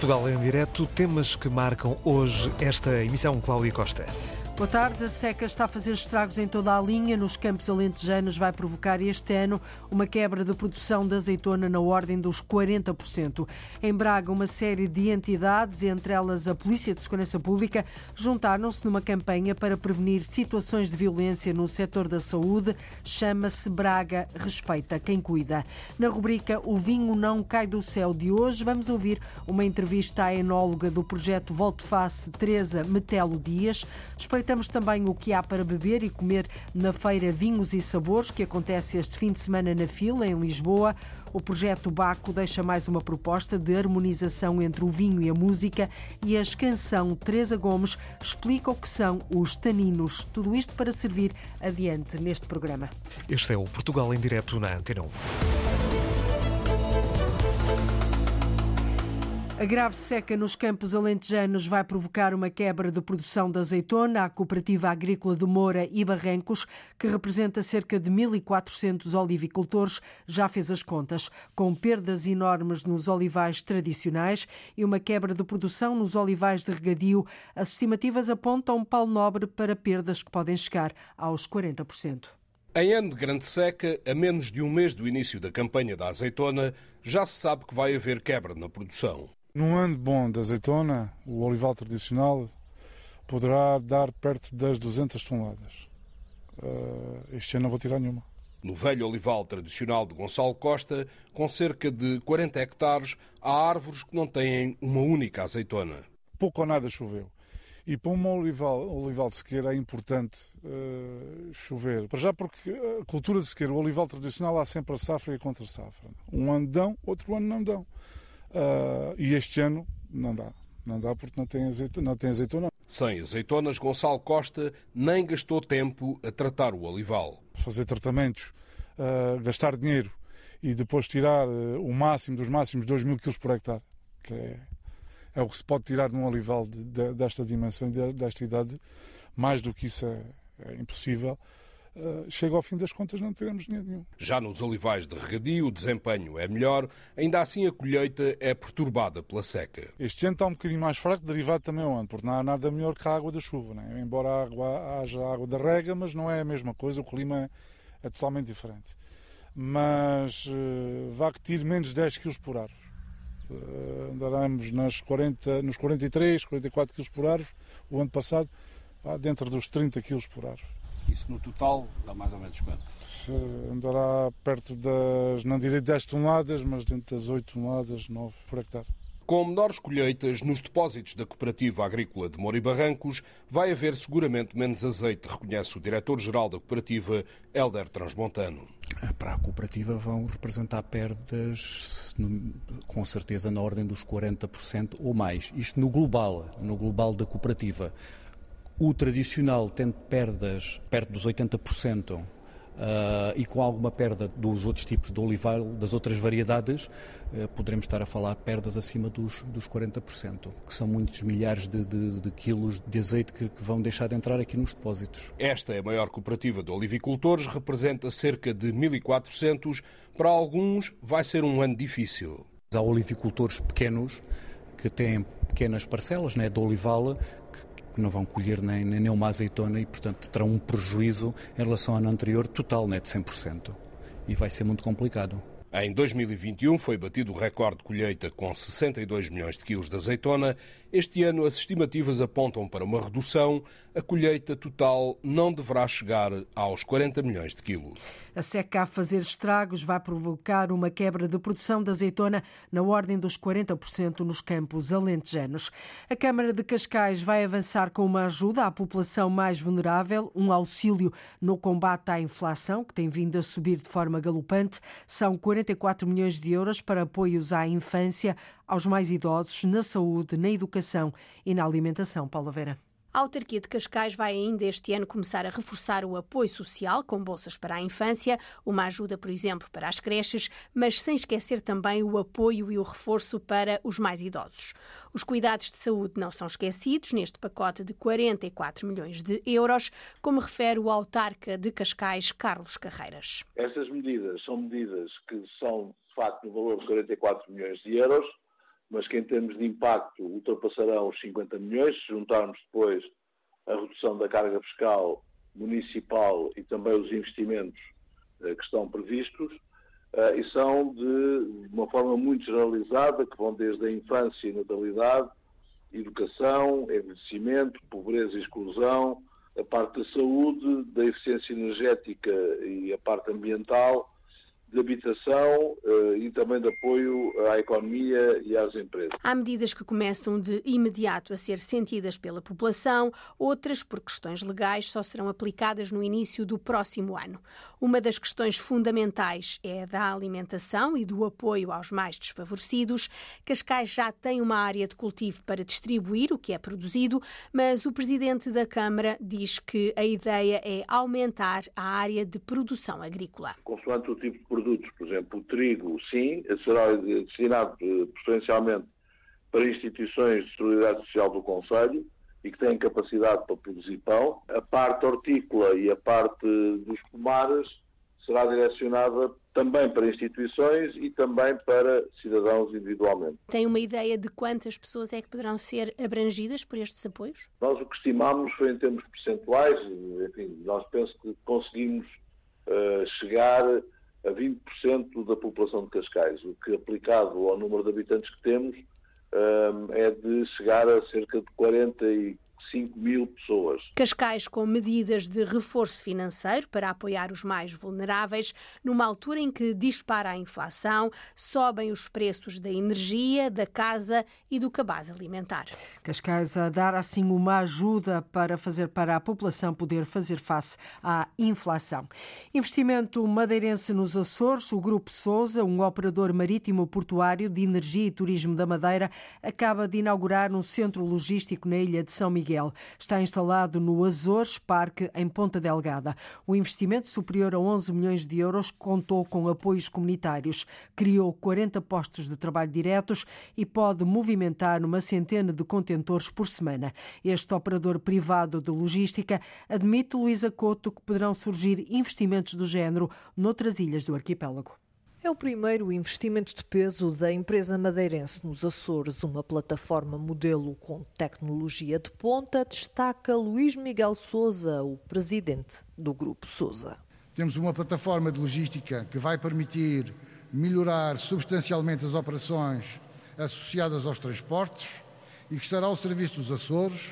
Portugal em direto, temas que marcam hoje esta emissão Cláudia Costa. Boa tarde. A seca está a fazer estragos em toda a linha. Nos campos alentejanos vai provocar este ano uma quebra de produção de azeitona na ordem dos 40%. Em Braga, uma série de entidades, entre elas a Polícia de Segurança Pública, juntaram-se numa campanha para prevenir situações de violência no setor da saúde. Chama-se Braga Respeita Quem Cuida. Na rubrica O Vinho Não Cai do Céu de hoje, vamos ouvir uma entrevista à enóloga do projeto Volte Face, Teresa Metelo Dias. Espreita Aproveitamos também o que há para beber e comer na Feira Vinhos e Sabores, que acontece este fim de semana na Fila, em Lisboa. O projeto Baco deixa mais uma proposta de harmonização entre o vinho e a música e a canção Teresa Gomes explica o que são os taninos. Tudo isto para servir adiante neste programa. Este é o Portugal em direto na Antena 1. A grave seca nos campos alentejanos vai provocar uma quebra de produção de azeitona. A Cooperativa Agrícola de Moura e Barrancos, que representa cerca de 1.400 olivicultores, já fez as contas, com perdas enormes nos olivais tradicionais e uma quebra de produção nos olivais de regadio. As estimativas apontam Paulo Nobre para perdas que podem chegar aos 40%. Em ano de grande seca, a menos de um mês do início da campanha da azeitona, já se sabe que vai haver quebra na produção. Num ano bom de azeitona, o olival tradicional poderá dar perto das 200 toneladas. Uh, este ano não vou tirar nenhuma. No velho olival tradicional de Gonçalo Costa, com cerca de 40 hectares, há árvores que não têm uma única azeitona. Pouco ou nada choveu. E para um olival, olival de sequeira é importante uh, chover. Para já porque a cultura de sequeira, o olival tradicional, há sempre a safra e a contra-safra. Um ano dão, outro ano não dão. Uh, e este ano não dá. Não dá porque não tem, azeitona, não tem azeitona. Sem azeitonas, Gonçalo Costa nem gastou tempo a tratar o olival. Fazer tratamentos, uh, gastar dinheiro e depois tirar uh, o máximo dos máximos 2 mil quilos por hectare, que é, é, o que se pode tirar num olival de, de, desta dimensão, de, desta idade. Mais do que isso é, é impossível. Uh, chega ao fim das contas não teremos dinheiro nenhum. Já nos olivais de regadio o desempenho é melhor, ainda assim a colheita é perturbada pela seca. Este ano está um bocadinho mais fraco, derivado também ao ano, porque não há nada melhor que a água da chuva. Né? Embora a água, haja água da rega, mas não é a mesma coisa, o clima é, é totalmente diferente. Mas uh, vá que tire menos de 10 kg por árvore. Uh, andaremos nas 40, nos 43, 44 kg por árvore, o ano passado, dentro dos 30 kg por árvore. Isso no total dá mais ou menos quanto? Andará perto das, não direi 10 toneladas, mas dentro das 8 toneladas, 9 por hectare. Com menores colheitas nos depósitos da Cooperativa Agrícola de Mori Barrancos, vai haver seguramente menos azeite, reconhece o diretor-geral da cooperativa, Helder Transmontano. Para a cooperativa vão representar perdas, com certeza, na ordem dos 40% ou mais. Isto no global, no global da cooperativa. O tradicional tem perdas perto dos 80%. Uh, ah, e com alguma perda dos outros tipos de olival, das outras variedades, uh, poderemos estar a falar de perdas acima dos, dos 40%, que são muitos milhares de, de, de quilos de azeite que, que, vão deixar de entrar aqui nos depósitos. Esta é a maior cooperativa de olivicultores, representa cerca de 1.400. Para alguns, vai ser um ano difícil. Há olivicultores pequenos que têm pequenas parcelas né, de olival que não vão colher nem, nem uma azeitona e, portanto, terão um prejuízo em relação ao ano anterior total, né, de 100%. E vai ser muito complicado. Em 2021 foi batido o recorde de colheita com 62 milhões de quilos de azeitona. Este ano as estimativas apontam para uma redução. A colheita total não deverá chegar aos 40 milhões de quilos. A seca a fazer estragos vai provocar uma quebra de produção de azeitona na ordem dos 40% nos campos alentejanos. A Câmara de Cascais vai avançar com uma ajuda à população mais vulnerável, um auxílio no combate à inflação, que tem vindo a subir de forma galopante. São 44 milhões de euros para apoios à infância, aos mais idosos, na saúde, na educação e na alimentação. Paula Vera. A autarquia de Cascais vai ainda este ano começar a reforçar o apoio social com bolsas para a infância, uma ajuda, por exemplo, para as creches, mas sem esquecer também o apoio e o reforço para os mais idosos. Os cuidados de saúde não são esquecidos neste pacote de 44 milhões de euros, como refere o autarca de Cascais, Carlos Carreiras. Estas medidas são medidas que são, de facto, no valor de 44 milhões de euros mas que em termos de impacto ultrapassarão os 50 milhões, se juntarmos depois a redução da carga fiscal municipal e também os investimentos eh, que estão previstos, eh, e são de uma forma muito generalizada, que vão desde a infância e natalidade, educação, envelhecimento, pobreza e exclusão, a parte da saúde, da eficiência energética e a parte ambiental, de habitação uh, e também de apoio à economia e às empresas. Há medidas que começam de imediato a ser sentidas pela população, outras, por questões legais, só serão aplicadas no início do próximo ano. Uma das questões fundamentais é a da alimentação e do apoio aos mais desfavorecidos. Cascais já tem uma área de cultivo para distribuir o que é produzido, mas o presidente da Câmara diz que a ideia é aumentar a área de produção agrícola. Consoante o tipo de produtos, por exemplo, o trigo, sim, será destinado eh, preferencialmente para instituições de solidariedade social do Conselho e que têm capacidade para produzir pão. A parte hortícola e a parte dos pomares será direcionada também para instituições e também para cidadãos individualmente. Tem uma ideia de quantas pessoas é que poderão ser abrangidas por estes apoios? Nós o que estimamos foi em termos percentuais, enfim, nós penso que conseguimos uh, chegar a 20% da população de Cascais, o que aplicado ao número de habitantes que temos um, é de chegar a cerca de 40 e 5 mil pessoas. Cascais com medidas de reforço financeiro para apoiar os mais vulneráveis, numa altura em que dispara a inflação, sobem os preços da energia, da casa e do cabaz alimentar. Cascais a dar assim uma ajuda para fazer para a população poder fazer face à inflação. Investimento madeirense nos Açores, o Grupo Sousa, um operador marítimo portuário de energia e turismo da Madeira, acaba de inaugurar um centro logístico na ilha de São Miguel Miguel. Está instalado no Azores Parque, em Ponta Delgada. O investimento, superior a 11 milhões de euros, contou com apoios comunitários. Criou 40 postos de trabalho diretos e pode movimentar uma centena de contentores por semana. Este operador privado de logística admite, Luísa Couto, que poderão surgir investimentos do género noutras ilhas do arquipélago. É o primeiro investimento de peso da empresa madeirense nos Açores, uma plataforma modelo com tecnologia de ponta, destaca Luís Miguel Souza, o presidente do Grupo Souza. Temos uma plataforma de logística que vai permitir melhorar substancialmente as operações associadas aos transportes e que estará ao serviço dos Açores,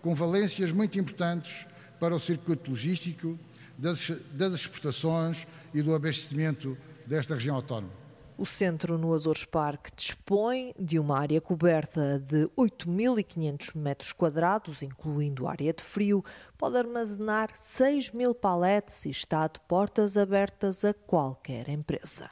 com valências muito importantes para o circuito logístico, das, das exportações e do abastecimento desta região autónoma. O centro no Açores Parque dispõe de uma área coberta de 8.500 metros quadrados, incluindo área de frio, pode armazenar 6 mil paletes e está de portas abertas a qualquer empresa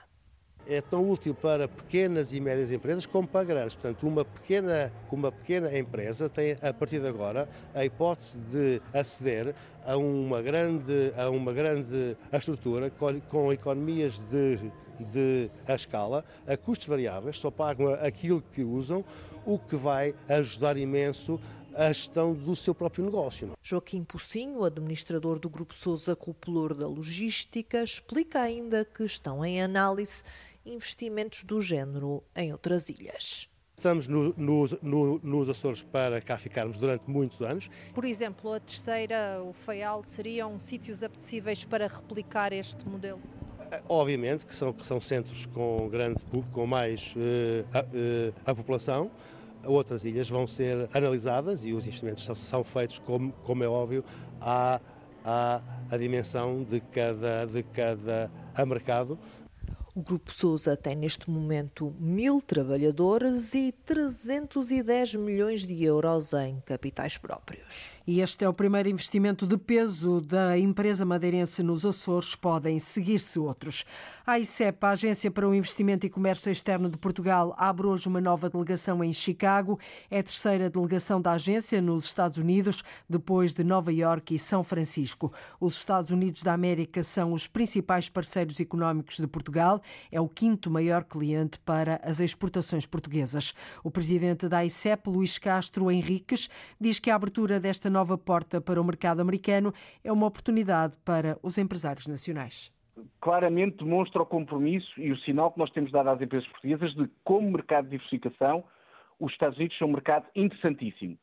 é tão útil para pequenas e médias empresas como para grandes. Portanto, uma pequena, uma pequena empresa tem, a partir de agora, a hipótese de aceder a uma grande, a uma grande estrutura com, com economias de, de a escala, a custos variáveis, só pagam aquilo que usam, o que vai ajudar imenso a gestão do seu próprio negócio. Joaquim Pocinho, administrador do Grupo Sousa Cupulor da Logística, explica ainda que estão em análise investimentos do género em outras ilhas. Estamos no, no, no, nos Açores para cá ficarmos durante muitos anos. Por exemplo, a terceira, o Faial, seriam sítios apetecíveis para replicar este modelo? Eh, obviamente que são, que são centros com, grande, com mais uh, a, uh, a, população. Outras ilhas vão ser analisadas e os investimentos são, são feitos, como, como é óbvio, à, à a dimensão de cada, de cada mercado o Grupo Sousa tem neste momento mil trabalhadores e 310 milhões de euros em capitais próprios. E este é o primeiro investimento de peso da empresa madeirense nos Açores. Podem seguir-se outros. A ICEP, a Agência para o Investimento e Comércio Externo de Portugal, abre hoje uma nova delegação em Chicago. É a terceira delegação da agência nos Estados Unidos, depois de Nova Iorque e São Francisco. Os Estados Unidos da América são os principais parceiros económicos de Portugal. É o quinto maior cliente para as exportações portuguesas. O presidente da ICEP, Luís Castro Henriques, diz que a abertura desta nova porta para o mercado americano é uma oportunidade para os empresários nacionais claramente demonstra o compromisso e o sinal que nós temos dado às empresas portuguesas de, como mercado de diversificação, os Estados Unidos são um mercado interessantíssimo.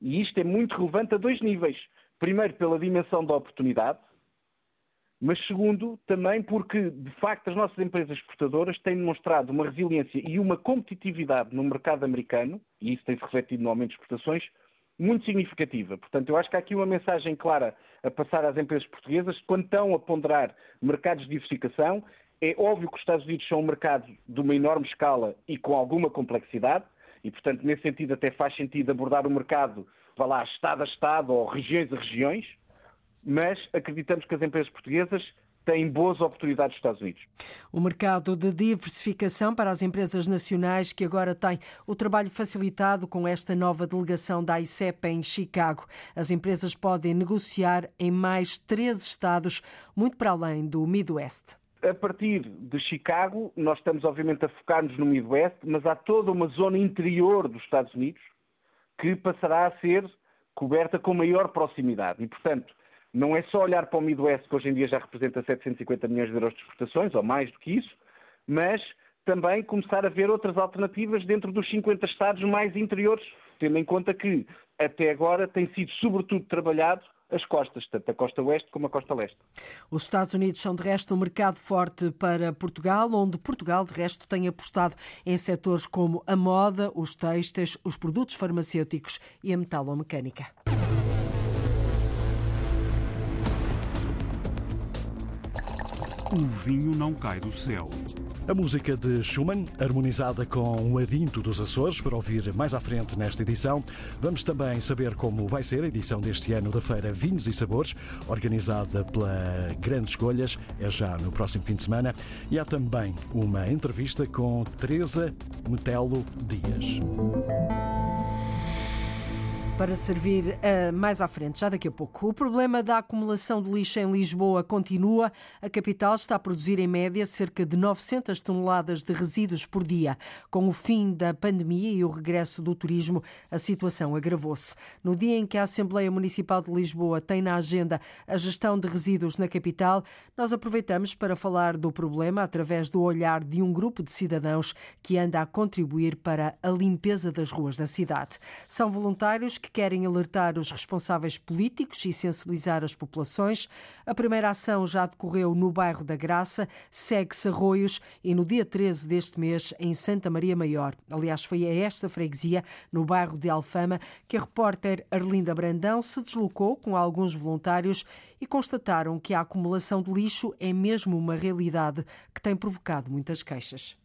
E isto é muito relevante a dois níveis. Primeiro, pela dimensão da oportunidade, mas segundo, também porque, de facto, as nossas empresas exportadoras têm demonstrado uma resiliência e uma competitividade no mercado americano, e isso tem-se refletido no aumento de exportações, muito significativa. Portanto, eu acho que há aqui uma mensagem clara a passar às empresas portuguesas, quando estão a ponderar mercados de diversificação, é óbvio que os Estados Unidos são um mercado de uma enorme escala e com alguma complexidade, e, portanto, nesse sentido, até faz sentido abordar o mercado, vá lá, Estado a Estado ou regiões a regiões, mas acreditamos que as empresas portuguesas têm boas oportunidades nos Estados Unidos. O mercado de diversificação para as empresas nacionais que agora tem o trabalho facilitado com esta nova delegação da ICEP em Chicago. As empresas podem negociar em mais três estados, muito para além do Midwest. A partir de Chicago, nós estamos obviamente a focar-nos no Midwest, mas há toda uma zona interior dos Estados Unidos que passará a ser coberta com maior proximidade. E, portanto, não é só olhar para o Midwest, que hoje em dia já representa 750 milhões de euros de exportações, ou mais do que isso, mas também começar a ver outras alternativas dentro dos 50 estados mais interiores, tendo em conta que até agora tem sido sobretudo trabalhado as costas, tanto a costa oeste como a costa leste. Os Estados Unidos são, de resto, um mercado forte para Portugal, onde Portugal, de resto, tem apostado em setores como a moda, os têxteis, os produtos farmacêuticos e a metalomecânica. O vinho não cai do céu. A música de Schumann, harmonizada com o Adinto dos Açores, para ouvir mais à frente nesta edição. Vamos também saber como vai ser a edição deste ano da Feira Vinhos e Sabores, organizada pela Grandes Escolhas, é já no próximo fim de semana. E há também uma entrevista com Teresa Metelo Dias para servir uh, mais à frente, já daqui a pouco. O problema da acumulação de lixo em Lisboa continua. A capital está a produzir, em média, cerca de 900 toneladas de resíduos por dia. Com o fim da pandemia e o regresso do turismo, a situação agravou-se. No dia em que a Assembleia Municipal de Lisboa tem na agenda a gestão de resíduos na capital, nós aproveitamos para falar do problema através do olhar de um grupo de cidadãos que anda a contribuir para a limpeza das ruas da cidade. São voluntários que que querem alertar os responsáveis políticos e sensibilizar as populações. A primeira ação já decorreu no bairro da Graça, segue-se Arroios e no dia 13 deste mês em Santa Maria Maior. Aliás, foi a esta freguesia, no bairro de Alfama, que a repórter Arlinda Brandão se deslocou com alguns voluntários e constataram que a acumulação de lixo é mesmo uma realidade que tem provocado muitas queixas.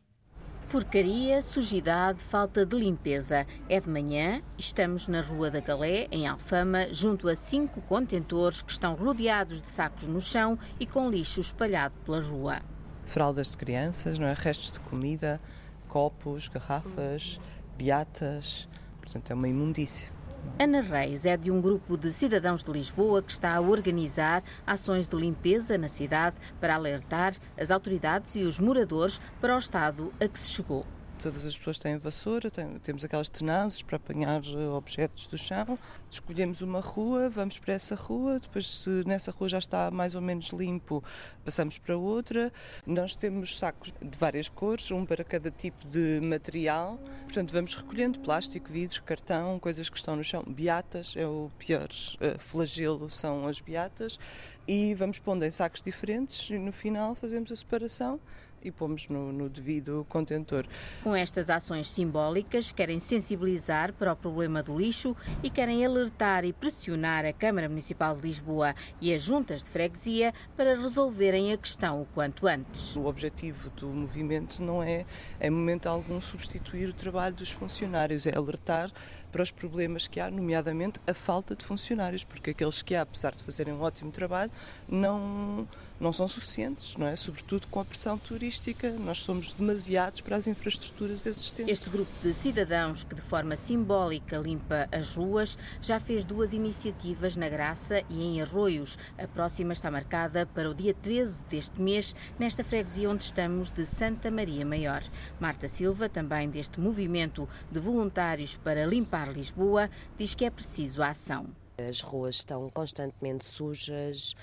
Porcaria, sujidade, falta de limpeza. É de manhã, estamos na Rua da Galé, em Alfama, junto a cinco contentores que estão rodeados de sacos no chão e com lixo espalhado pela rua. Fraldas de crianças, não é? restos de comida, copos, garrafas, beatas, portanto é uma imundícia. Ana Reis é de um grupo de cidadãos de Lisboa que está a organizar ações de limpeza na cidade para alertar as autoridades e os moradores para o estado a que se chegou todas as pessoas têm vassoura, tem, temos aquelas tenazes para apanhar eh, objetos do chão. Escolhemos uma rua, vamos para essa rua, depois, se nessa rua já está mais ou menos limpo, passamos para outra. Nós temos sacos de várias cores, um para cada tipo de material. Portanto, vamos recolhendo plástico, vidro, cartão, coisas que estão no chão. Beatas é o pior uh, flagelo, são as beatas. E vamos pondo em sacos diferentes e no final fazemos a separação e pomos no, no devido contentor. Com estas ações simbólicas, querem sensibilizar para o problema do lixo e querem alertar e pressionar a Câmara Municipal de Lisboa e as juntas de freguesia para resolverem a questão o quanto antes. O objetivo do movimento não é, em momento algum, substituir o trabalho dos funcionários, é alertar para os problemas que há, nomeadamente a falta de funcionários, porque aqueles que há, apesar de fazerem um ótimo trabalho, não, não são suficientes, não é? Sobretudo com a pressão turística, nós somos demasiados para as infraestruturas existentes. Este grupo de cidadãos que de forma simbólica limpa as ruas já fez duas iniciativas na Graça e em Arroios. A próxima está marcada para o dia 13 deste mês, nesta freguesia onde estamos de Santa Maria Maior. Marta Silva, também deste movimento de voluntários para limpar Lisboa, diz que é preciso ação. As ruas estão constantemente sujas,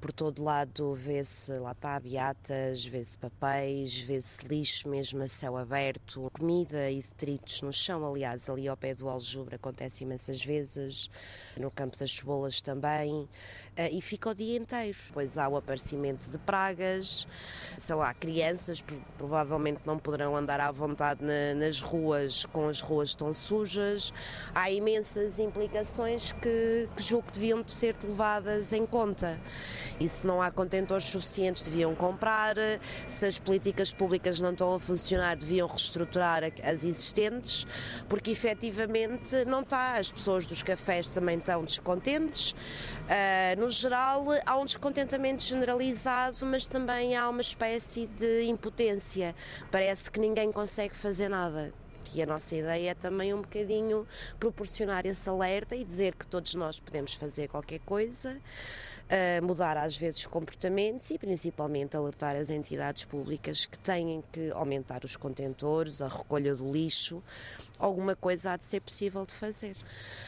por todo lado vê-se, lá está, beatas, vê-se papéis, vê-se lixo mesmo a céu aberto, comida e detritos no chão, aliás, ali ao pé do aljubra acontece imensas vezes, no campo das cebolas também, eh, e fica o dia inteiro. Depois há o aparecimento de pragas, sei lá, crianças provavelmente não poderão andar à vontade nas ruas com as ruas tão sujas, há imensas implicações que, que julgo que deviam ser levadas em conta. E se não há contentores suficientes, deviam comprar. Se as políticas públicas não estão a funcionar, deviam reestruturar as existentes, porque efetivamente não está. As pessoas dos cafés também estão descontentes. Uh, no geral, há um descontentamento generalizado, mas também há uma espécie de impotência. Parece que ninguém consegue fazer nada. E a nossa ideia é também um bocadinho proporcionar esse alerta e dizer que todos nós podemos fazer qualquer coisa a mudar às vezes comportamentos e principalmente alertar as entidades públicas que têm que aumentar os contentores, a recolha do lixo, alguma coisa há de ser possível de fazer.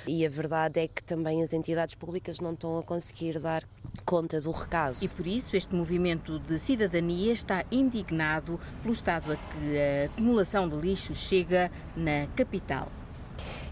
E a verdade é que também as entidades públicas não estão a conseguir dar conta do recado. E por isso este movimento de cidadania está indignado pelo estado a que a acumulação de lixo chega na capital.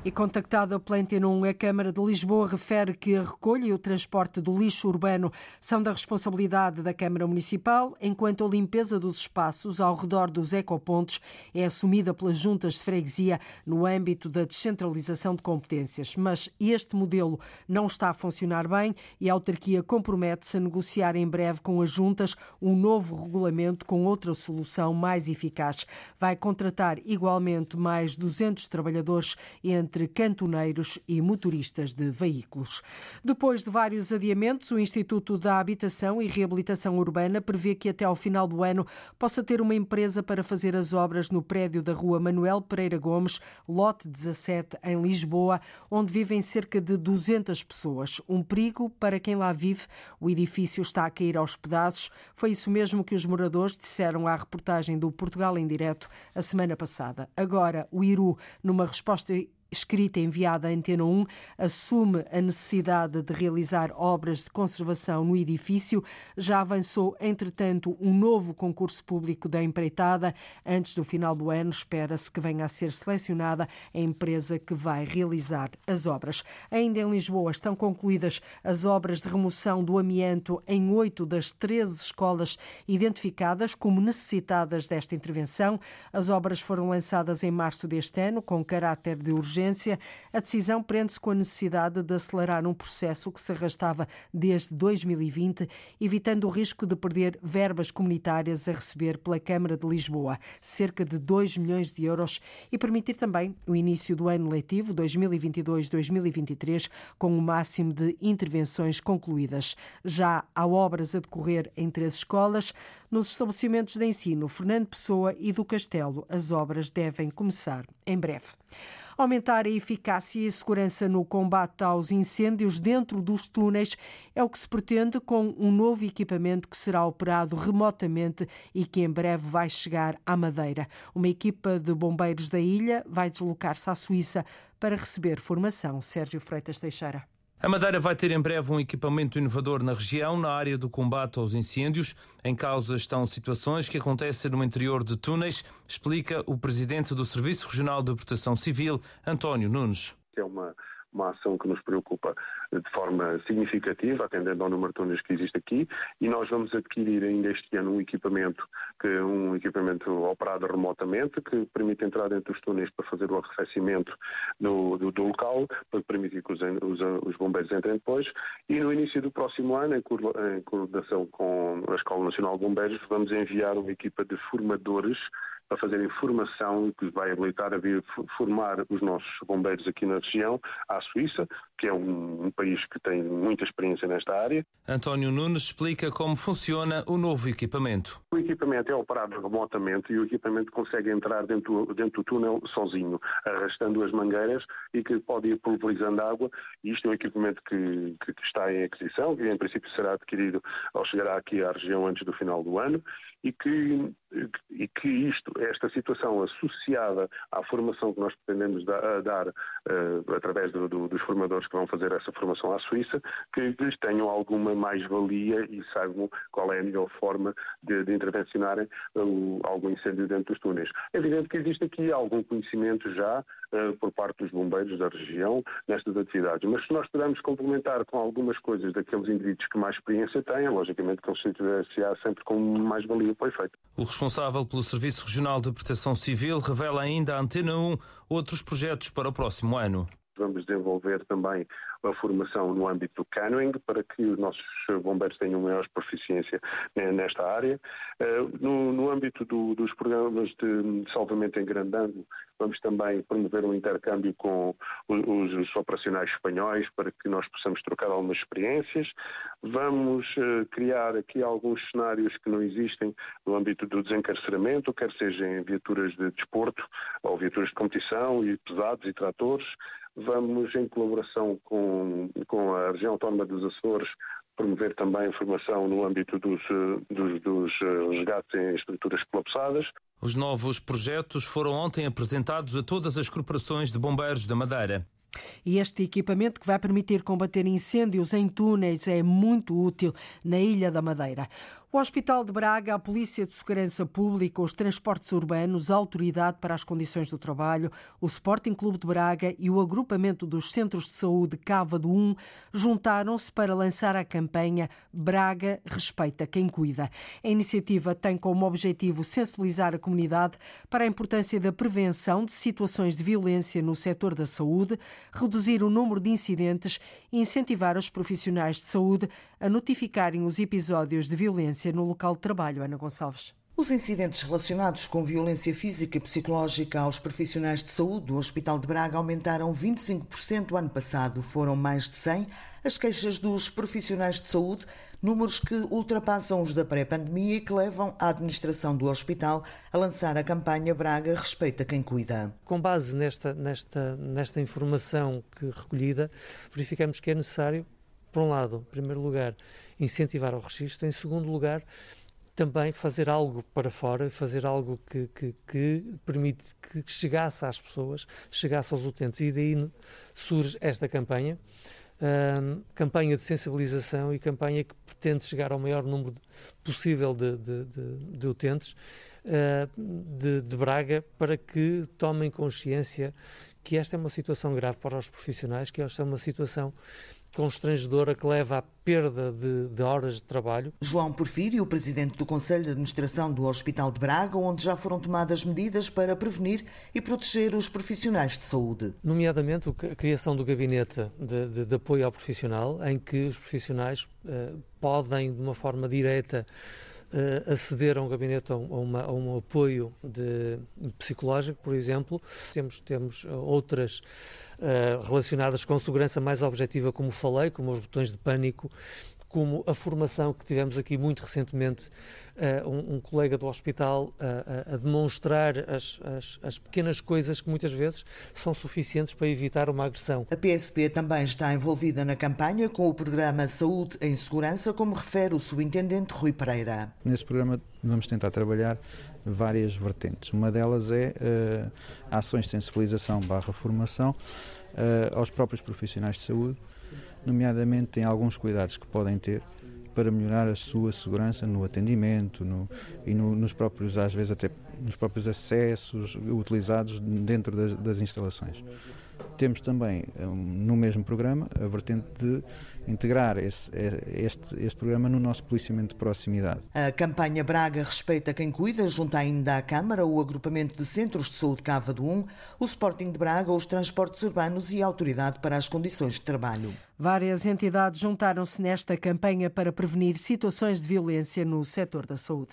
E contactada pela Antena 1, a Câmara de Lisboa refere que a recolha e o transporte do lixo urbano são da responsabilidade da Câmara Municipal, enquanto a limpeza dos espaços ao redor dos ecopontos é assumida pelas juntas de freguesia no âmbito da descentralização de competências. Mas este modelo não está a funcionar bem e a autarquia compromete-se a negociar em breve com as juntas um novo regulamento com outra solução mais eficaz. Vai contratar igualmente mais 200 trabalhadores entre entre cantoneiros e motoristas de veículos. Depois de vários adiamentos, o Instituto da Habitação e Reabilitação Urbana prevê que até ao final do ano possa ter uma empresa para fazer as obras no prédio da Rua Manuel Pereira Gomes, lote 17, em Lisboa, onde vivem cerca de 200 pessoas. Um perigo para quem lá vive. O edifício está a cair aos pedaços. Foi isso mesmo que os moradores disseram à reportagem do Portugal em Direto a semana passada. Agora, o Iru, numa resposta escrita enviada à Antena 1 assume a necessidade de realizar obras de conservação no edifício. Já avançou, entretanto, um novo concurso público da empreitada. Antes do final do ano, espera-se que venha a ser selecionada a empresa que vai realizar as obras. Ainda em Lisboa estão concluídas as obras de remoção do amianto em oito das 13 escolas identificadas como necessitadas desta intervenção. As obras foram lançadas em março deste ano, com caráter de urgência a decisão prende-se com a necessidade de acelerar um processo que se arrastava desde 2020, evitando o risco de perder verbas comunitárias a receber pela Câmara de Lisboa, cerca de 2 milhões de euros, e permitir também o início do ano letivo 2022-2023 com o máximo de intervenções concluídas. Já há obras a decorrer em três escolas. Nos estabelecimentos de ensino Fernando Pessoa e do Castelo, as obras devem começar em breve. Aumentar a eficácia e segurança no combate aos incêndios dentro dos túneis é o que se pretende com um novo equipamento que será operado remotamente e que em breve vai chegar à Madeira. Uma equipa de bombeiros da ilha vai deslocar-se à Suíça para receber formação. Sérgio Freitas Teixeira. A Madeira vai ter em breve um equipamento inovador na região, na área do combate aos incêndios. Em causa estão situações que acontecem no interior de túneis, explica o presidente do Serviço Regional de Proteção Civil, António Nunes. É uma uma ação que nos preocupa de forma significativa, atendendo ao número de túneis que existe aqui, e nós vamos adquirir ainda este ano um equipamento, que um equipamento operado remotamente, que permite entrar dentro dos túneis para fazer o arrefecimento do, do, do local, para permitir que os, os, os, bombeiros entrem depois, e no início do próximo ano, em coordenação com a Escola Nacional de Bombeiros, vamos enviar uma equipa de formadores para fazerem formação que vai habilitar a vir formar os nossos bombeiros aqui na região, à Suíça, que é um, um, país que tem muita experiência nesta área. António Nunes explica como funciona o novo equipamento. O equipamento é operado remotamente e o equipamento consegue entrar dentro, dentro do túnel sozinho, arrastando as mangueiras e que pode ir pulverizando água. Isto é um equipamento que, que, que está em aquisição, que em princípio será adquirido ao chegar aqui à região antes do final do ano e que e que isto, esta situação associada à formação que nós pretendemos dar, dar uh, através do, do, dos formadores que vão fazer essa formação à Suíça, que lhes tenham alguma mais-valia e saibam qual é a melhor forma de, de intervencionarem uh, algum incêndio dentro dos túneis. É evidente que existe aqui algum conhecimento já uh, por parte dos bombeiros da região nestas atividades, mas se nós pudermos complementar com algumas coisas daqueles indivíduos que mais experiência têm, logicamente que eles se sempre com mais-valia para o efeito. Responsável pelo Serviço Regional de Proteção Civil revela ainda à Antena 1 outros projetos para o próximo ano. Vamos desenvolver também a formação no âmbito do canoeing para que os nossos bombeiros tenham maior proficiência nesta área. Eh, no, no âmbito do, dos programas de salvamento em grande ângulo, vamos também promover um intercâmbio com os, os operacionais espanhóis para que nós possamos trocar algumas experiências. Vamos uh, criar aqui alguns cenários que não existem no âmbito do desencarceramento, quer seja em viaturas de desporto ou viaturas de competição e pesados e tratores. Vamos, em colaboração com, com a região autónoma dos Açores, promover também a formação no âmbito dos, dos, dos resgates em estruturas colapsadas. Os novos projetos foram ontem apresentados a todas as corporações de bombeiros da Madeira. E este equipamento que vai permitir combater incêndios em túneis é muito útil na Ilha da Madeira. O Hospital de Braga, a Polícia de Segurança Pública, os transportes urbanos, a Autoridade para as Condições do Trabalho, o Sporting Clube de Braga e o agrupamento dos Centros de Saúde Cava do 1 juntaram-se para lançar a campanha Braga Respeita Quem Cuida. A iniciativa tem como objetivo sensibilizar a comunidade para a importância da prevenção de situações de violência no setor da saúde, reduzir o número de incidentes e incentivar os profissionais de saúde a notificarem os episódios de violência no local de trabalho. Ana Gonçalves. Os incidentes relacionados com violência física e psicológica aos profissionais de saúde do Hospital de Braga aumentaram 25% ano passado. Foram mais de 100 as queixas dos profissionais de saúde, números que ultrapassam os da pré-pandemia e que levam a administração do hospital a lançar a campanha Braga Respeita Quem Cuida. Com base nesta, nesta, nesta informação que recolhida, verificamos que é necessário por um lado, em primeiro lugar, incentivar o registro, em segundo lugar, também fazer algo para fora, fazer algo que, que, que permite que chegasse às pessoas, chegasse aos utentes. E daí surge esta campanha, campanha de sensibilização e campanha que pretende chegar ao maior número possível de, de, de, de utentes uh, de Braga para que tomem consciência que esta é uma situação grave para os profissionais, que esta é uma situação constrangedora que leva à perda de, de, horas de trabalho. João Porfírio, presidente do Conselho de Administração do Hospital de Braga, onde já foram tomadas medidas para prevenir e proteger os profissionais de saúde. Nomeadamente a criação do gabinete de, de, de apoio ao profissional, em que os profissionais eh, podem, de uma forma direta, uh, aceder a um gabinete, a, uma, a um apoio de, psicológico, por exemplo. Temos, temos outras uh, relacionadas com segurança mais objetiva, como falei, como os botões de pânico, como a formação que tivemos aqui muito recentemente, uh, um, um, colega do hospital uh, a demonstrar as, as, as, pequenas coisas que muitas vezes são suficientes para evitar uma agressão. A PSP também está envolvida na campanha com o programa Saúde em Segurança, como refere o subintendente Rui Pereira. Nesse programa vamos tentar trabalhar várias vertentes. Uma delas é uh, ações de sensibilização barra formação aos próprios profissionais de saúde nomeadamente em alguns cuidados que podem ter para melhorar a sua segurança no atendimento no, e no, nos próprios, às vezes até nos próprios acessos utilizados dentro das, das instalações. Temos também, no mesmo programa, a vertente de integrar esse, este, este programa no nosso policiamento de proximidade. A campanha Braga Respeita Quem Cuida junta ainda à Câmara o agrupamento de centros de saúde Cava do 1, o Sporting de Braga, os transportes urbanos e a Autoridade para as Condições de Trabalho. Várias entidades juntaram-se nesta campanha para prevenir situações de violência no setor da saúde.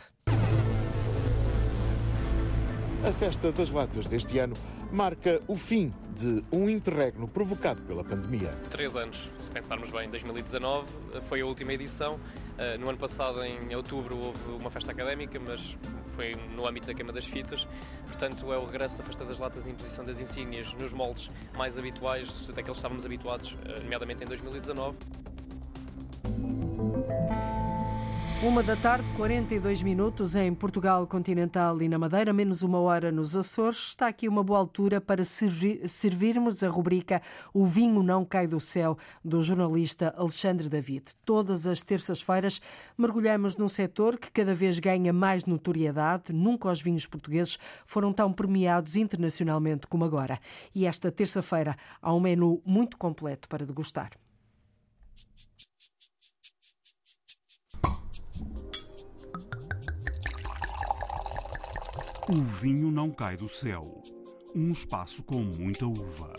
A festa das latas deste ano marca o fim de um interregno provocado pela pandemia. Três anos, se pensarmos bem, 2019 foi a última edição. Eh, no ano passado, em outubro, houve uma festa académica, mas foi no âmbito da queima das fitas. Portanto, é o regresso da festa das latas e imposição das insígnias nos moldes mais habituais daqueles que estávamos habituados, eh, nomeadamente em 2019. Uma da tarde, 42 minutos em Portugal continental e na Madeira, menos uma hora nos Açores. Está aqui uma boa altura para servir, servirmos a rubrica O Vinho Não Cai do Céu, do jornalista Alexandre David. Todas as terças-feiras mergulhamos num setor que cada vez ganha mais notoriedade. Nunca os vinhos portugueses foram tão premiados internacionalmente como agora. E esta terça-feira há um menu muito completo para degustar. O vinho não cai do céu. Um espaço com muita uva.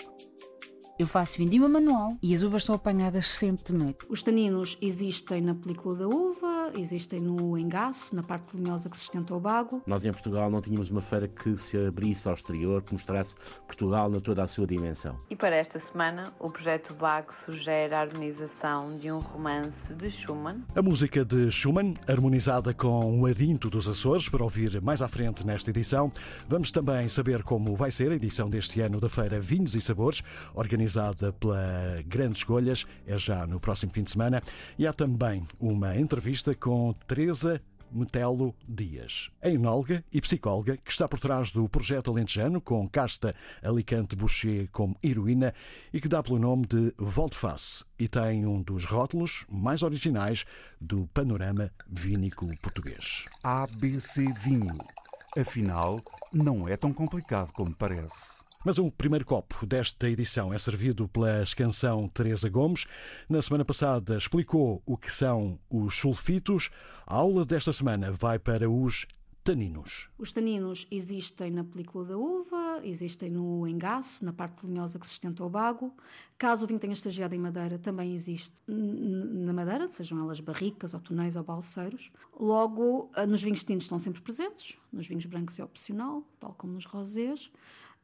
Eu faço vindima manual e as uvas são apanhadas sempre de noite. Os taninos existem na película da uva, existem no engaço, na parte linhosa que sustenta o bago. Nós em Portugal não tínhamos uma feira que se abrisse ao exterior, que mostrasse Portugal na toda a sua dimensão. E para esta semana, o projeto Bago sugere a harmonização de um romance de Schumann. A música de Schumann, harmonizada com o Arinto dos Açores, para ouvir mais à frente nesta edição. Vamos também saber como vai ser a edição deste ano da Feira Vinhos e Sabores, organizada organizada pela Grandes Escolhas, é já no próximo fim de semana. E há também uma entrevista com Teresa Metelo Dias, a enóloga e psicóloga que está por trás do projeto Alentejano, com casta Alicante Boucher como heroína e que dá pelo nome de Volteface e tem um dos rótulos mais originais do panorama vínico português. ABC Vinho. Afinal, não é tão complicado como parece. Mas o primeiro copo desta edição é servido pela escanção Teresa Gomes. Na semana passada explicou o que são os sulfitos. A aula desta semana vai para os taninos. Os taninos existem na película da uva, existem no engaço, na parte linhosa que sustenta o bago. Caso o vinho tenha estagiado em madeira, também existe na madeira, sejam elas barricas, ou tonéis ou balseiros. Logo, eh, nos vinhos tintos estão sempre presentes, nos vinhos brancos é opcional, tal como nos rosés.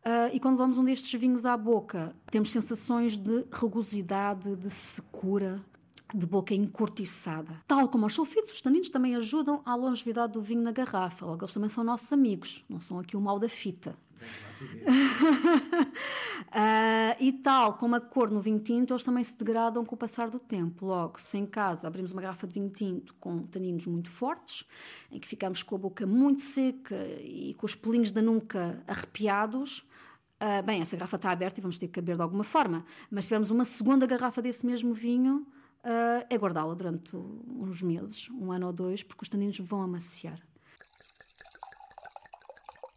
Uh, e quando vamos um destes vinhos à boca, temos sensações de rugosidade, de secura, de boca encurtiçada. Tal como os sulfitos, os taninos também ajudam à longevidade do vinho na garrafa. Logo, eles também são nossos amigos, não são aqui o mal da fita. uh, e tal como a cor no vinho tinto, eles também se degradam com o passar do tempo. Logo, se em casa abrimos uma garrafa de vinho tinto com taninos muito fortes, em que ficamos com a boca muito seca e com os pelinhos da nuca arrepiados, Uh, bem, essa garrafa está aberta e vamos ter que beber de alguma forma. Mas se tivermos uma segunda garrafa desse mesmo vinho, uh, é guardá-la durante uns meses, um ano ou dois, porque os taninos vão amaciar.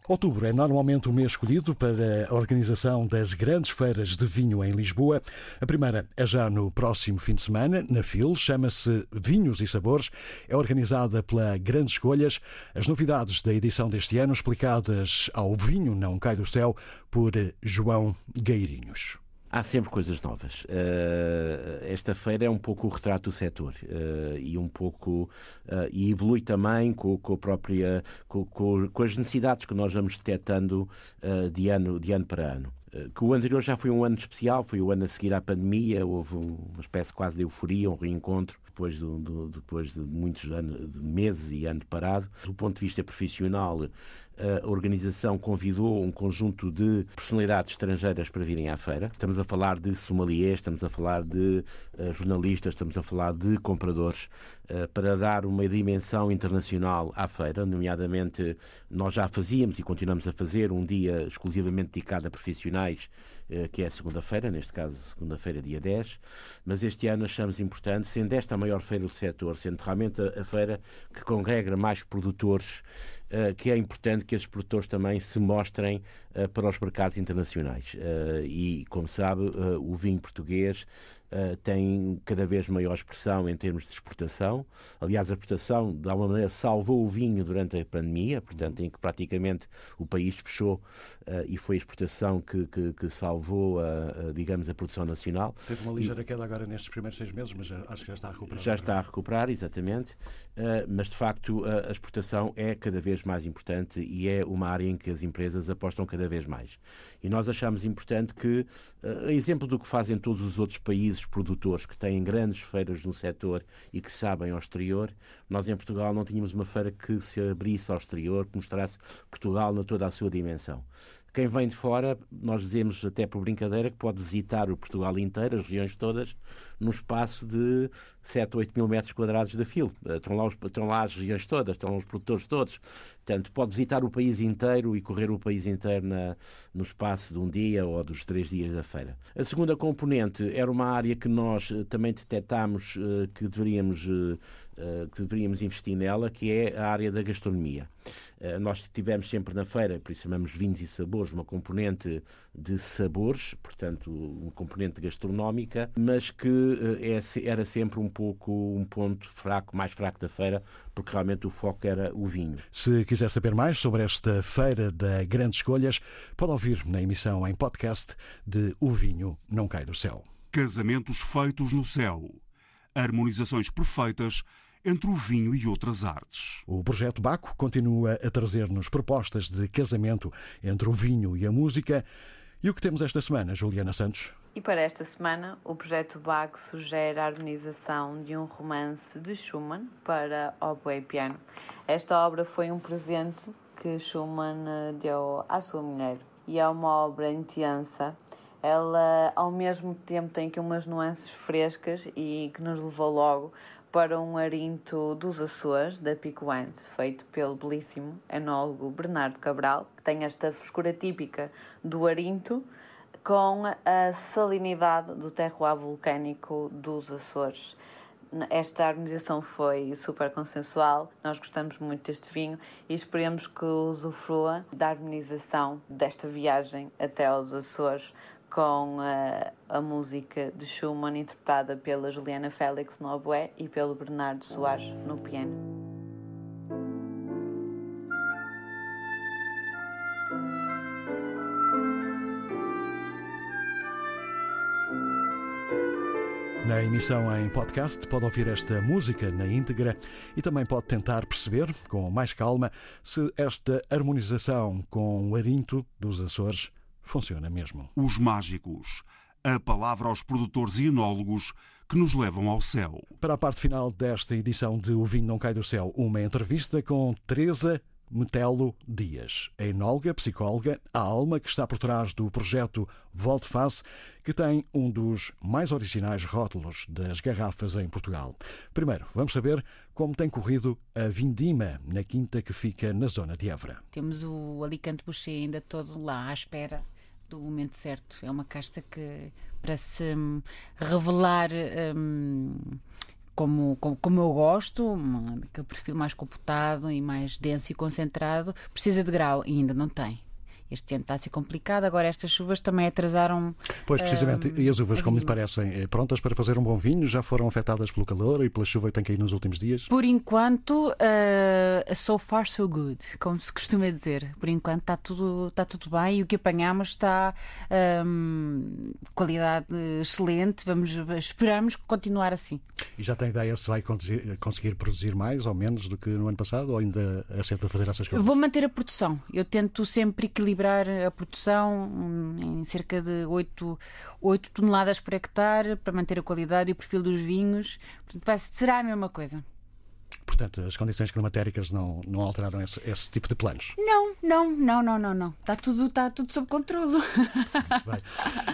Outubro é normalmente o mês escolhido para a organização das grandes feiras de vinho em Lisboa. A primeira é já no próximo fim de semana, na FIL, chama-se Vinhos e Sabores. É organizada pela Grandes Escolhas. As novidades da edição deste ano explicadas ao Vinho Não Cai do Céu por João Gairinhos. Há sempre coisas novas. Uh, esta feira é um pouco o retrato do setor uh, e um pouco uh, e evolui também com, com a própria com, com, com, as necessidades que nós vamos detectando de ano de ano para ano. Que o anterior já foi um ano especial, foi o ano a seguir à pandemia, houve uma espécie quase de euforia, um reencontro depois de, de depois de muitos anos, de meses e anos parado. Do ponto de vista profissional, a organização convidou um conjunto de personalidades estrangeiras para virem à feira. Estamos a falar de sommeliers, estamos a falar de uh, jornalistas, estamos a falar de compradores, uh, para dar uma dimensão internacional à feira. Nomeadamente, nós já fazíamos e continuamos a fazer um dia exclusivamente dedicado a profissionais que é segunda-feira, neste caso segunda-feira, dia 10, mas este ano achamos importante, sendo esta a maior feira do setor, sendo realmente a, feira que congrega mais produtores uh, que é importante que esses produtores também se mostrem uh, para os mercados internacionais. E, como sabe, o vinho português Uh, tem cada vez maior expressão em termos de exportação. Aliás, a exportação, de alguma maneira, salvou o vinho durante a pandemia, portanto, em que praticamente o país fechou uh, e foi a exportação que, que, que salvou, a, a, digamos, a produção nacional. Teve uma ligeira e, queda agora nestes primeiros seis meses, mas acho que já está a recuperar. Já está a recuperar, exatamente. Uh, mas, de facto, a, exportação é cada vez mais importante e é uma área em que as empresas apostam cada vez mais. E nós achamos importante que, a exemplo do que fazem todos os outros países produtores que têm grandes feiras no setor e que sabem ao exterior, nós em Portugal não tínhamos uma feira que se abrisse ao exterior, que mostrasse Portugal na toda a sua dimensão quem vem de fora, nós dizemos até por brincadeira que pode visitar o Portugal inteiro, as regiões todas, num espaço de 7 ou 8 mil metros quadrados de filo. Eh, estão lá, os, estão lá as regiões todas, estão lá os produtores todos. Portanto, pode visitar o país inteiro e correr o país inteiro na, no espaço de um dia ou dos três dias da feira. A segunda componente era uma área que nós eh, também detectámos uh, que deveríamos uh, que deveríamos investir nela, que é a área da gastronomia. Nós tivemos sempre na feira, por isso chamamos vinhos e sabores, uma componente de sabores, portanto, uma componente gastronómica, mas que é, era sempre um pouco um ponto fraco, mais fraco da feira, porque realmente o foco era o vinho. Se quiser saber mais sobre esta feira da Grandes Escolhas, pode ouvir na emissão em podcast de O Vinho Não Cai do Céu. Casamentos feitos no céu. Harmonizações perfeitas entre o vinho e outras artes. O projeto Baco continua a trazer-nos propostas de casamento entre o vinho e a música. E o que temos esta semana, Juliana Santos? E para esta semana, o projeto Baco sugere a harmonização de um romance de Schumann para oboe e piano. Esta obra foi um presente que Schumann deu à sua mulher e é uma obra intensa. Ela, ao mesmo tempo, tem aqui umas nuances frescas e que nos levou logo para um arinto dos Açores, da Picoante, feito pelo belíssimo enólogo Bernardo Cabral, que tem esta frescura típica do arinto, com a salinidade do terroir vulcânico dos Açores. Esta harmonização foi super consensual, nós gostamos muito deste vinho e esperemos que usufrua da harmonização desta viagem até aos Açores com a, a, música de Schumann interpretada pela Juliana Félix no oboé e pelo Bernardo Soares no piano. Na emissão em podcast pode ouvir esta música na íntegra e também pode tentar perceber, com mais calma, se esta harmonização com o arinto dos Açores funciona mesmo. Os mágicos. A palavra aos produtores e enólogos que nos levam ao céu. Para a parte final desta edição de O Vinho Não Cai do Céu, uma entrevista com Teresa Metelo Dias, a enóloga, psicóloga, a alma que está por trás do projeto Volte Face, que tem um dos mais originais rótulos das garrafas em Portugal. Primeiro, vamos saber como tem corrido a vindima na quinta que fica na zona de Évora. Temos o Alicante Boucher ainda todo lá à espera do momento certo. É uma casta que, para se hum, revelar hum, como, como, como, eu gosto, aquele perfil mais computado e mais denso e concentrado, precisa de grau e ainda não tem. Este ano está a ser complicado, agora estas chuvas também atrasaram. Pois, precisamente. Um, e as uvas, como lhe parecem, eh, prontas para fazer um bom vinho, já foram afetadas pelo calor e pela chuva que tem caído nos últimos dias? Por enquanto, uh, so far so good, como se costuma dizer. Por enquanto está tudo, está tudo bem e o que apanhamos está um, qualidade excelente. Vamos, esperamos continuar assim. E já tem ideia se vai conseguir produzir mais ou menos do que no ano passado ou ainda é sempre a fazer essas coisas? Vou manter a produção. Eu tento sempre equilibrar equilibrar a produção em cerca de 8, 8 toneladas por hectare para manter a qualidade e o perfil dos vinhos. Portanto, será a mesma coisa. Portanto, as condições climatéricas não, não alteraram esse, esse, tipo de planos? Não, não, não, não, não, não. Está tudo, está tudo sob controle.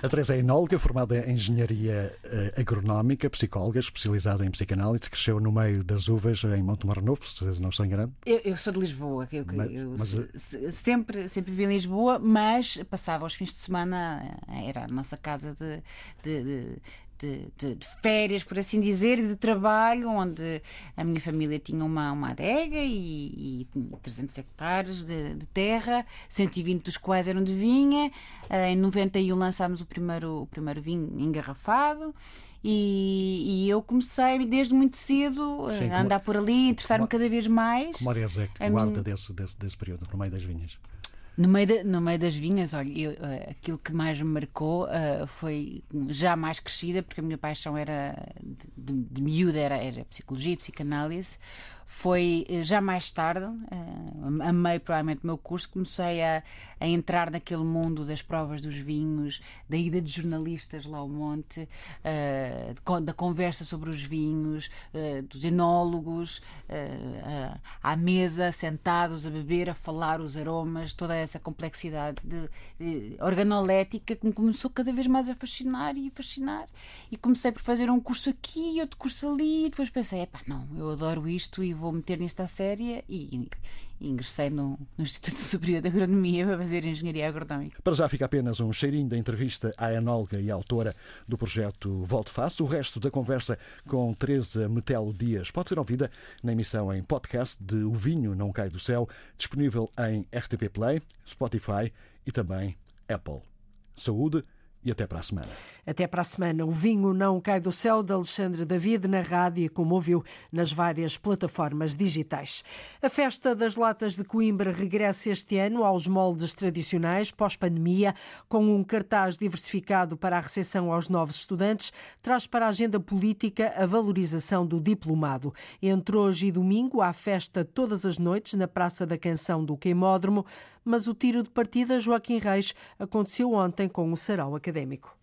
A Teresa é enóloga, formada em engenharia uh, agronómica, psicóloga, especializada em psicanálise, cresceu no meio das uvas em Montemor Novo, se não estou enganado. Eu, eu sou de Lisboa, eu, mas, eu mas, se, sempre, sempre vivi em Lisboa, mas passava os fins de semana, era a nossa casa de, de, de de, de, de, férias, por assim dizer, de trabalho, onde a minha família tinha uma, uma adega e, e 300 hectares de, de, terra, 120 dos quais eram de vinha. Eh, em 91 lançámos o primeiro, o primeiro vinho engarrafado. E, e, eu comecei desde muito cedo Sim, a andar por ali, interessar-me cada vez mais. Que memórias é que guarda mim... desse, desse, desse período, no meio das vinhas? No meio, de, no meio das vinhas, olha, eu, uh, aquilo que mais me marcou uh, foi já mais crescida, porque a minha paixão era de, de, de miúda, era, era psicologia, psicanálise. Foi eh, já mais tarde, uh, amei provavelmente o meu curso, comecei a, a, entrar naquele mundo das provas dos vinhos, da ida de jornalistas lá ao monte, uh, da conversa sobre os vinhos, dos enólogos, à mesa, sentados a beber, a falar os aromas, toda essa complexidade de, de organolética que me começou cada vez mais a fascinar e a fascinar. E comecei por fazer um curso aqui, outro curso ali, e depois pensei, epá, não, eu adoro isto e vou meter nisto série e, e ingressei no, no, Instituto Superior de Agronomia para fazer Engenharia Agronómica. Para já fica apenas um cheirinho da entrevista à enóloga e autora do projeto Volte Face. O resto da conversa com Teresa Metelo Dias pode ser ouvida na emissão em podcast de O Vinho Não Cai do Céu, disponível em RTP Play, Spotify e também Apple. Saúde e até para a semana. Até para a semana. O vinho não cai do céu de Alexandre David na rádio como ouviu nas várias plataformas digitais. A festa das latas de Coimbra regressa este ano aos moldes tradicionais pós-pandemia, com um cartaz diversificado para a recepção aos novos estudantes, traz para a agenda política a valorização do diplomado. Entre hoje e domingo há festa todas as noites na Praça da Canção do Queimódromo mas o tiro de partida Joaquim Reis aconteceu ontem com o Sarau Académico.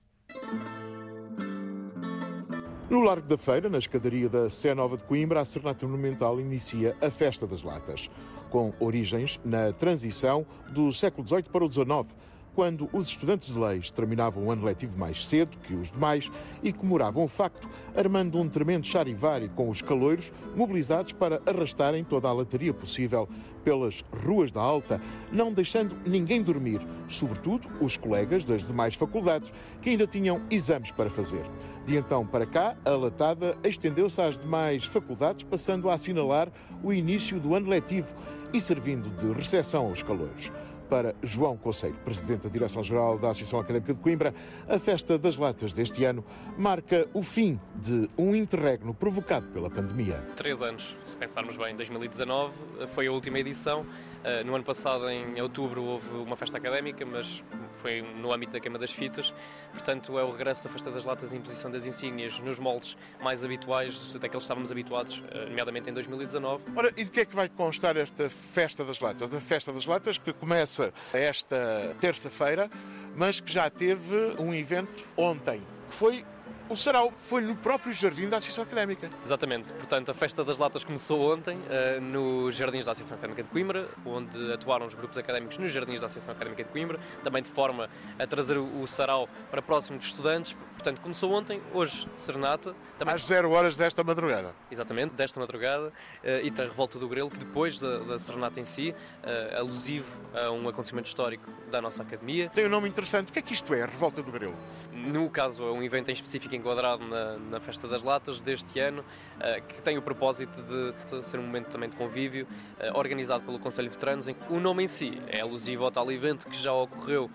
No Largo da Feira, na escadaria da Sé Nova de Coimbra, a Serenata Monumental inicia a Festa das Latas, com origens na transição do século XVIII para o XIX, quando os estudantes de leis terminavam o ano letivo mais cedo que os demais e comemoravam o facto, armando um tremendo charivari com os caloiros mobilizados para arrastarem toda a lataria possível pelas ruas da Alta, não deixando ninguém dormir, sobretudo os colegas das demais faculdades que ainda tinham exames para fazer. De então para cá, a latada estendeu-se às demais faculdades, passando a assinalar o início do ano letivo e servindo de recepção aos calores para João Conceiro, Presidente da Direção-Geral da Associação Académica de Coimbra, a Festa das Latas deste ano marca o fim de um interregno provocado pela pandemia. Três anos, se pensarmos bem, 2019 foi a última edição. Eh, no ano passado, em outubro, houve uma festa académica, mas foi no âmbito da queima das fitas. Portanto, é o regresso da Festa das Latas e imposição das insígnias nos moldes mais habituais daqueles que estávamos habituados, eh, nomeadamente em 2019. Ora, e de que é que vai constar esta Festa das Latas? A Festa das Latas que começa esta terça-feira, mas que já teve um evento ontem, que foi o sarau foi no próprio jardim da Associação Académica. Exatamente. Portanto, a Festa das Latas começou ontem uh, nos jardins da Associação Académica de Coimbra, onde atuaram os grupos académicos nos jardins da Associação Académica de Coimbra, também de forma a trazer o, o sarau para próximo dos estudantes. Portanto, começou ontem, hoje, serenata. Também... Às zero horas desta madrugada. Exatamente, desta madrugada. Uh, e da Revolta do Grelo, que depois da, da serenata em si, uh, alusivo a um acontecimento histórico da nossa Academia. Tem um nome interessante. O que é que isto é, a Revolta do Grelo? No caso, é um evento em específico enquadrado na, na Festa das Latas deste ano, uh, que tem o propósito de, ser um momento também de convívio, uh, organizado pelo Conselho de Veteranos. O nome em si é alusivo ao tal evento que já ocorreu uh,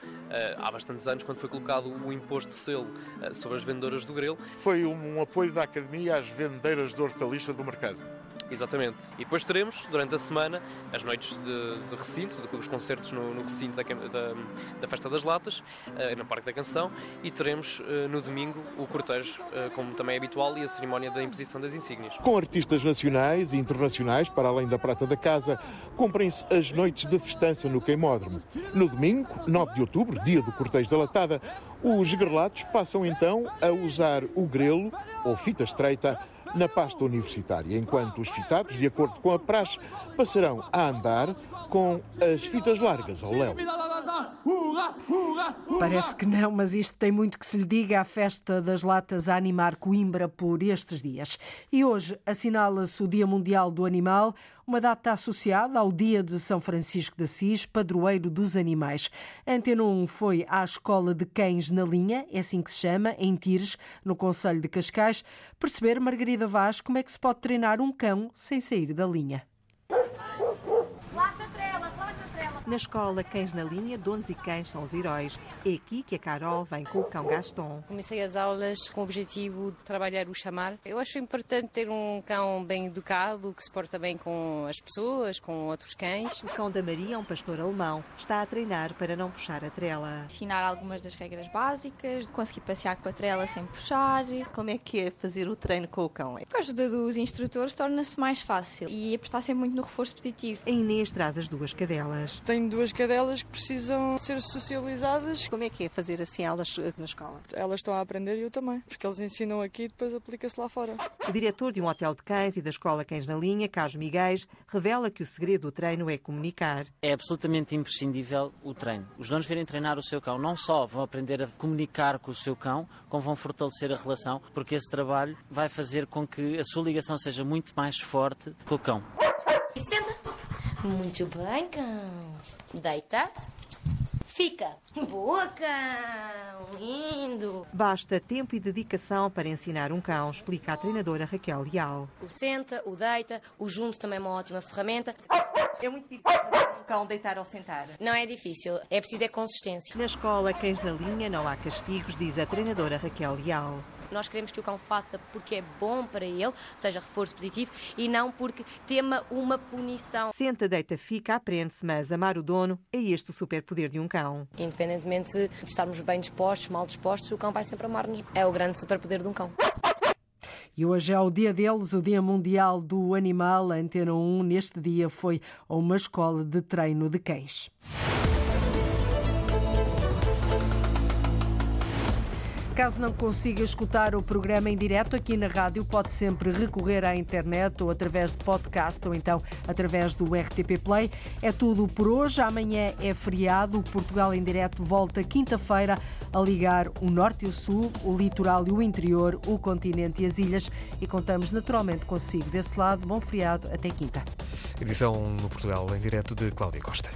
há bastantes anos, quando foi colocado o imposto de selo sobre as vendedoras do grelo. Foi um, apoio da Academia às vendedeiras de hortaliça do mercado. Exatamente. E depois teremos, durante a semana, as noites de, de recinto, de, os concertos no, no recinto da, da, da, Festa das Latas, uh, no Parque da Canção, e teremos uh, no domingo o cortejo, uh, como também é habitual, e a cerimónia da imposição das insígnias. Com artistas nacionais e internacionais, para além da Prata da Casa, cumprem-se as noites de festança no Queimódromo. No domingo, 9 de outubro, dia do cortejo da Latada, os grelatos passam então a usar o grelo, ou fita estreita, na pasta universitária, enquanto os fitados, de acordo com a praxe, passarão a andar com as fitas largas ao léu. Parece que não, mas isto tem muito que se lhe diga à festa das latas a animar Coimbra por estes dias. E hoje assinala-se o Dia Mundial do Animal, uma data associada ao Dia de São Francisco de Assis, padroeiro dos animais. Antena 1 foi à Escola de Cães na Linha, é assim que se chama, em Tires, no Conselho de Cascais, perceber, Margarida Vaz, como é que se pode treinar um cão sem sair da linha. Flash a trela, flash a trela. Na escola Cães na Linha, donos e cães são os heróis. É aqui que a Carol vem com o cão Gaston. Comecei as aulas com o objetivo de trabalhar o chamar. Eu acho importante ter um cão bem educado, que se porta bem com as pessoas, com outros cães. O cão da Maria é um pastor alemão. Está a treinar para não puxar a trela. Ensinar algumas das regras básicas, conseguir passear com a trela sem puxar. Como é que é fazer o treino com o cão? Com a ajuda dos instrutores torna-se mais fácil e apostar sempre muito no reforço positivo. A Inês traz as duas cadelas. Tenho duas cadelas que precisam ser socializadas. Como é que é fazer assim aulas na escola? Elas estão a aprender e eu também, porque eles ensinam aqui e depois aplica-se lá fora. O diretor de um hotel de cães e da escola Cães na Linha, Carlos Miguel, revela que o segredo do treino é comunicar. É absolutamente imprescindível o treino. Os donos virem treinar o seu cão, não só vão aprender a comunicar com o seu cão, como vão fortalecer a relação, porque esse trabalho vai fazer com que a sua ligação seja muito mais forte com o cão. Senta. Muito bem, cão. Deita. Fica. Boa, cão. Lindo. Basta tempo e dedicação para ensinar um cão, explica a treinadora Raquel Leal. O senta, o deita, o junto também é uma ótima ferramenta. É muito difícil fazer um cão deitar ou sentar. Não é difícil, é preciso é consistência. Na escola Cães na Linha não há castigos, diz a treinadora Raquel Leal. Nós queremos que o cão faça porque é bom para ele, seja reforço positivo, e não porque tema uma punição. Senta, deita, fica, aprende-se, mas amar o dono é este o superpoder de um cão. Independentemente de estarmos bem dispostos, mal dispostos, o cão vai sempre amar-nos. É o grande superpoder de um cão. E hoje é o dia deles, o Dia Mundial do Animal. A Antena 1, neste dia, foi a uma escola de treino de cães. Caso não consiga escutar o programa em direto aqui na rádio, pode sempre recorrer à internet ou através de podcast ou então através do RTP Play. É tudo por hoje. Amanhã é feriado. O Portugal em direto volta quinta-feira a ligar o norte e o sul, o litoral e o interior, o continente e as ilhas. E contamos naturalmente consigo desse lado. Bom feriado. Até quinta. Edição no Portugal em direto de Cláudia Costa.